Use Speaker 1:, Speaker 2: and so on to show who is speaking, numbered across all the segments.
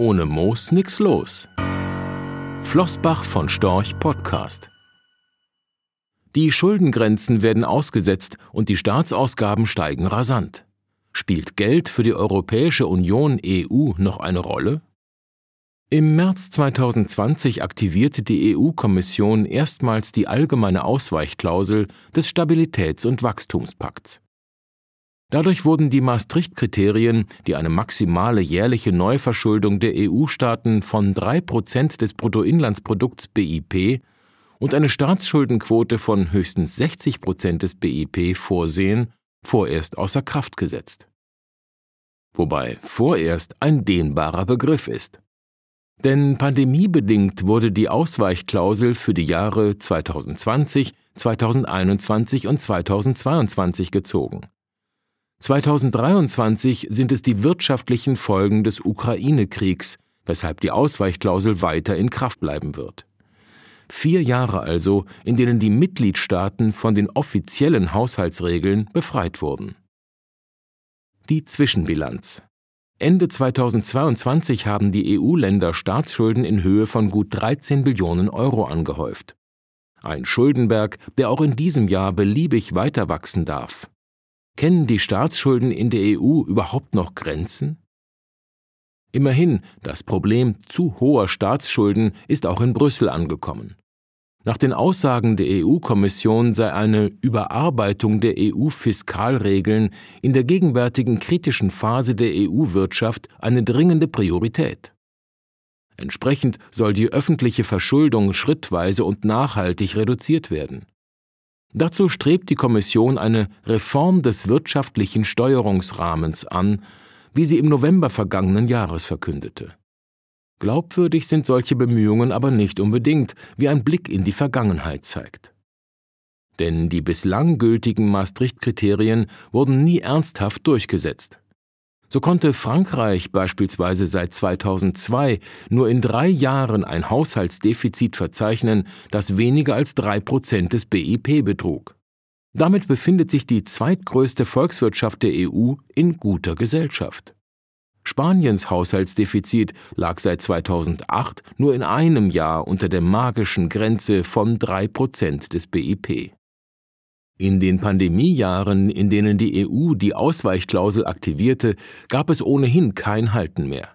Speaker 1: ohne Moos nix los. Flossbach von Storch Podcast. Die Schuldengrenzen werden ausgesetzt und die Staatsausgaben steigen rasant. Spielt Geld für die Europäische Union EU noch eine Rolle? Im März 2020 aktivierte die EU-Kommission erstmals die allgemeine Ausweichklausel des Stabilitäts- und Wachstumspakts. Dadurch wurden die Maastricht-Kriterien, die eine maximale jährliche Neuverschuldung der EU-Staaten von drei Prozent des Bruttoinlandsprodukts BIP und eine Staatsschuldenquote von höchstens 60 Prozent des BIP vorsehen, vorerst außer Kraft gesetzt. Wobei vorerst ein dehnbarer Begriff ist. Denn pandemiebedingt wurde die Ausweichklausel für die Jahre 2020, 2021 und 2022 gezogen. 2023 sind es die wirtschaftlichen Folgen des Ukraine-Kriegs, weshalb die Ausweichklausel weiter in Kraft bleiben wird. Vier Jahre also, in denen die Mitgliedstaaten von den offiziellen Haushaltsregeln befreit wurden. Die Zwischenbilanz. Ende 2022 haben die EU-Länder Staatsschulden in Höhe von gut 13 Billionen Euro angehäuft. Ein Schuldenberg, der auch in diesem Jahr beliebig weiter wachsen darf. Kennen die Staatsschulden in der EU überhaupt noch Grenzen? Immerhin, das Problem zu hoher Staatsschulden ist auch in Brüssel angekommen. Nach den Aussagen der EU-Kommission sei eine Überarbeitung der EU-Fiskalregeln in der gegenwärtigen kritischen Phase der EU-Wirtschaft eine dringende Priorität. Entsprechend soll die öffentliche Verschuldung schrittweise und nachhaltig reduziert werden. Dazu strebt die Kommission eine Reform des wirtschaftlichen Steuerungsrahmens an, wie sie im November vergangenen Jahres verkündete. Glaubwürdig sind solche Bemühungen aber nicht unbedingt, wie ein Blick in die Vergangenheit zeigt. Denn die bislang gültigen Maastricht-Kriterien wurden nie ernsthaft durchgesetzt. So konnte Frankreich beispielsweise seit 2002 nur in drei Jahren ein Haushaltsdefizit verzeichnen, das weniger als drei Prozent des BIP betrug. Damit befindet sich die zweitgrößte Volkswirtschaft der EU in guter Gesellschaft. Spaniens Haushaltsdefizit lag seit 2008 nur in einem Jahr unter der magischen Grenze von drei Prozent des BIP. In den Pandemiejahren, in denen die EU die Ausweichklausel aktivierte, gab es ohnehin kein Halten mehr.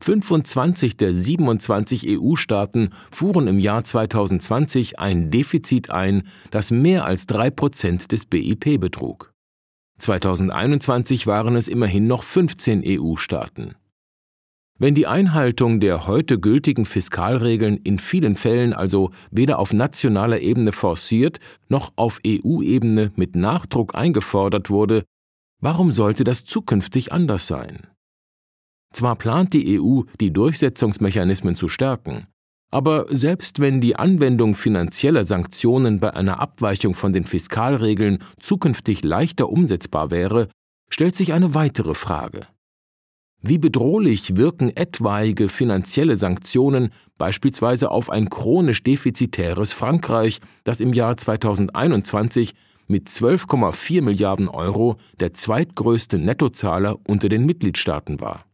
Speaker 1: 25 der 27 EU-Staaten fuhren im Jahr 2020 ein Defizit ein, das mehr als drei Prozent des BIP betrug. 2021 waren es immerhin noch 15 EU-Staaten. Wenn die Einhaltung der heute gültigen Fiskalregeln in vielen Fällen also weder auf nationaler Ebene forciert noch auf EU-Ebene mit Nachdruck eingefordert wurde, warum sollte das zukünftig anders sein? Zwar plant die EU, die Durchsetzungsmechanismen zu stärken, aber selbst wenn die Anwendung finanzieller Sanktionen bei einer Abweichung von den Fiskalregeln zukünftig leichter umsetzbar wäre, stellt sich eine weitere Frage. Wie bedrohlich wirken etwaige finanzielle Sanktionen beispielsweise auf ein chronisch defizitäres Frankreich, das im Jahr 2021 mit 12,4 Milliarden Euro der zweitgrößte Nettozahler unter den Mitgliedstaaten war?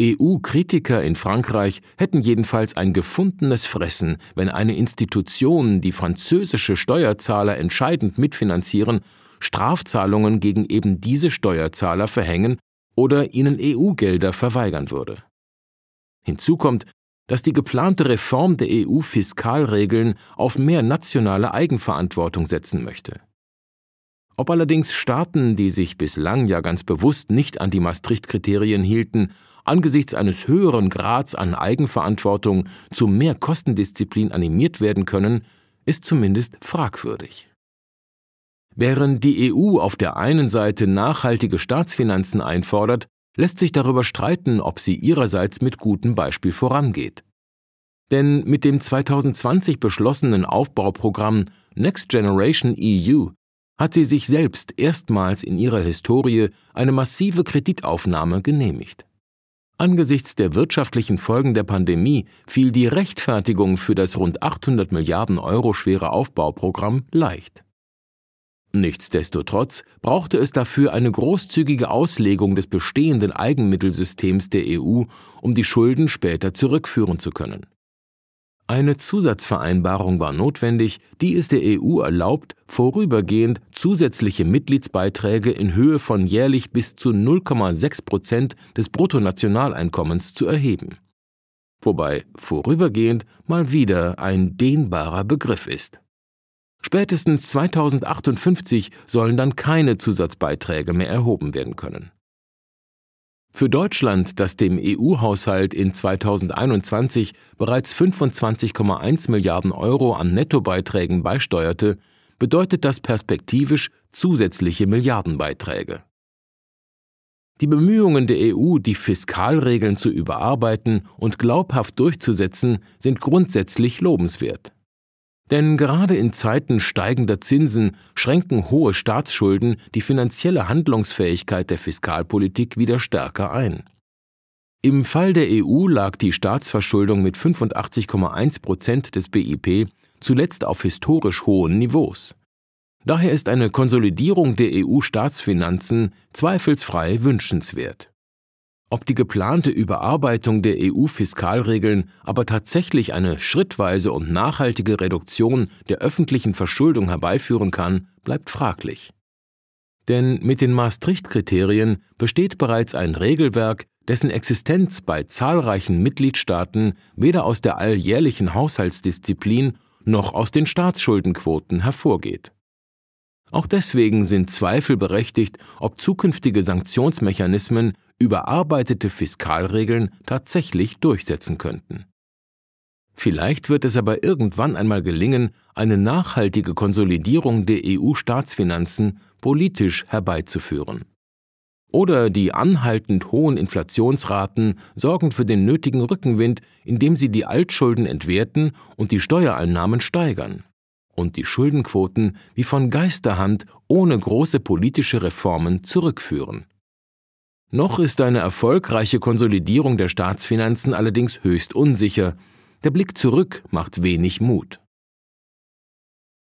Speaker 1: EU-Kritiker in Frankreich hätten jedenfalls ein gefundenes Fressen, wenn eine Institution, die französische Steuerzahler entscheidend mitfinanzieren, Strafzahlungen gegen eben diese Steuerzahler verhängen oder ihnen EU-Gelder verweigern würde. Hinzu kommt, dass die geplante Reform der EU-Fiskalregeln auf mehr nationale Eigenverantwortung setzen möchte. Ob allerdings Staaten, die sich bislang ja ganz bewusst nicht an die Maastricht-Kriterien hielten, angesichts eines höheren Grads an Eigenverantwortung zu mehr Kostendisziplin animiert werden können, ist zumindest fragwürdig. Während die EU auf der einen Seite nachhaltige Staatsfinanzen einfordert, lässt sich darüber streiten, ob sie ihrerseits mit gutem Beispiel vorangeht. Denn mit dem 2020 beschlossenen Aufbauprogramm Next Generation EU hat sie sich selbst erstmals in ihrer Historie eine massive Kreditaufnahme genehmigt. Angesichts der wirtschaftlichen Folgen der Pandemie fiel die Rechtfertigung für das rund 800 Milliarden Euro schwere Aufbauprogramm leicht. Nichtsdestotrotz brauchte es dafür eine großzügige Auslegung des bestehenden Eigenmittelsystems der EU, um die Schulden später zurückführen zu können. Eine Zusatzvereinbarung war notwendig, die es der EU erlaubt, vorübergehend zusätzliche Mitgliedsbeiträge in Höhe von jährlich bis zu 0,6 Prozent des Bruttonationaleinkommens zu erheben. Wobei vorübergehend mal wieder ein dehnbarer Begriff ist. Spätestens 2058 sollen dann keine Zusatzbeiträge mehr erhoben werden können. Für Deutschland, das dem EU-Haushalt in 2021 bereits 25,1 Milliarden Euro an Nettobeiträgen beisteuerte, bedeutet das perspektivisch zusätzliche Milliardenbeiträge. Die Bemühungen der EU, die Fiskalregeln zu überarbeiten und glaubhaft durchzusetzen, sind grundsätzlich lobenswert. Denn gerade in Zeiten steigender Zinsen schränken hohe Staatsschulden die finanzielle Handlungsfähigkeit der Fiskalpolitik wieder stärker ein. Im Fall der EU lag die Staatsverschuldung mit 85,1 Prozent des BIP zuletzt auf historisch hohen Niveaus. Daher ist eine Konsolidierung der EU-Staatsfinanzen zweifelsfrei wünschenswert. Ob die geplante Überarbeitung der EU-Fiskalregeln aber tatsächlich eine schrittweise und nachhaltige Reduktion der öffentlichen Verschuldung herbeiführen kann, bleibt fraglich. Denn mit den Maastricht-Kriterien besteht bereits ein Regelwerk, dessen Existenz bei zahlreichen Mitgliedstaaten weder aus der alljährlichen Haushaltsdisziplin noch aus den Staatsschuldenquoten hervorgeht. Auch deswegen sind Zweifel berechtigt, ob zukünftige Sanktionsmechanismen überarbeitete Fiskalregeln tatsächlich durchsetzen könnten. Vielleicht wird es aber irgendwann einmal gelingen, eine nachhaltige Konsolidierung der EU-Staatsfinanzen politisch herbeizuführen. Oder die anhaltend hohen Inflationsraten sorgen für den nötigen Rückenwind, indem sie die Altschulden entwerten und die Steuereinnahmen steigern und die Schuldenquoten wie von Geisterhand ohne große politische Reformen zurückführen. Noch ist eine erfolgreiche Konsolidierung der Staatsfinanzen allerdings höchst unsicher, der Blick zurück macht wenig Mut.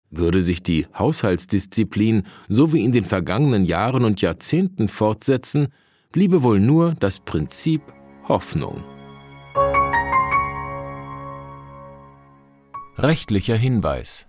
Speaker 1: Würde sich die Haushaltsdisziplin so wie in den vergangenen Jahren und Jahrzehnten fortsetzen, bliebe wohl nur das Prinzip Hoffnung. Rechtlicher Hinweis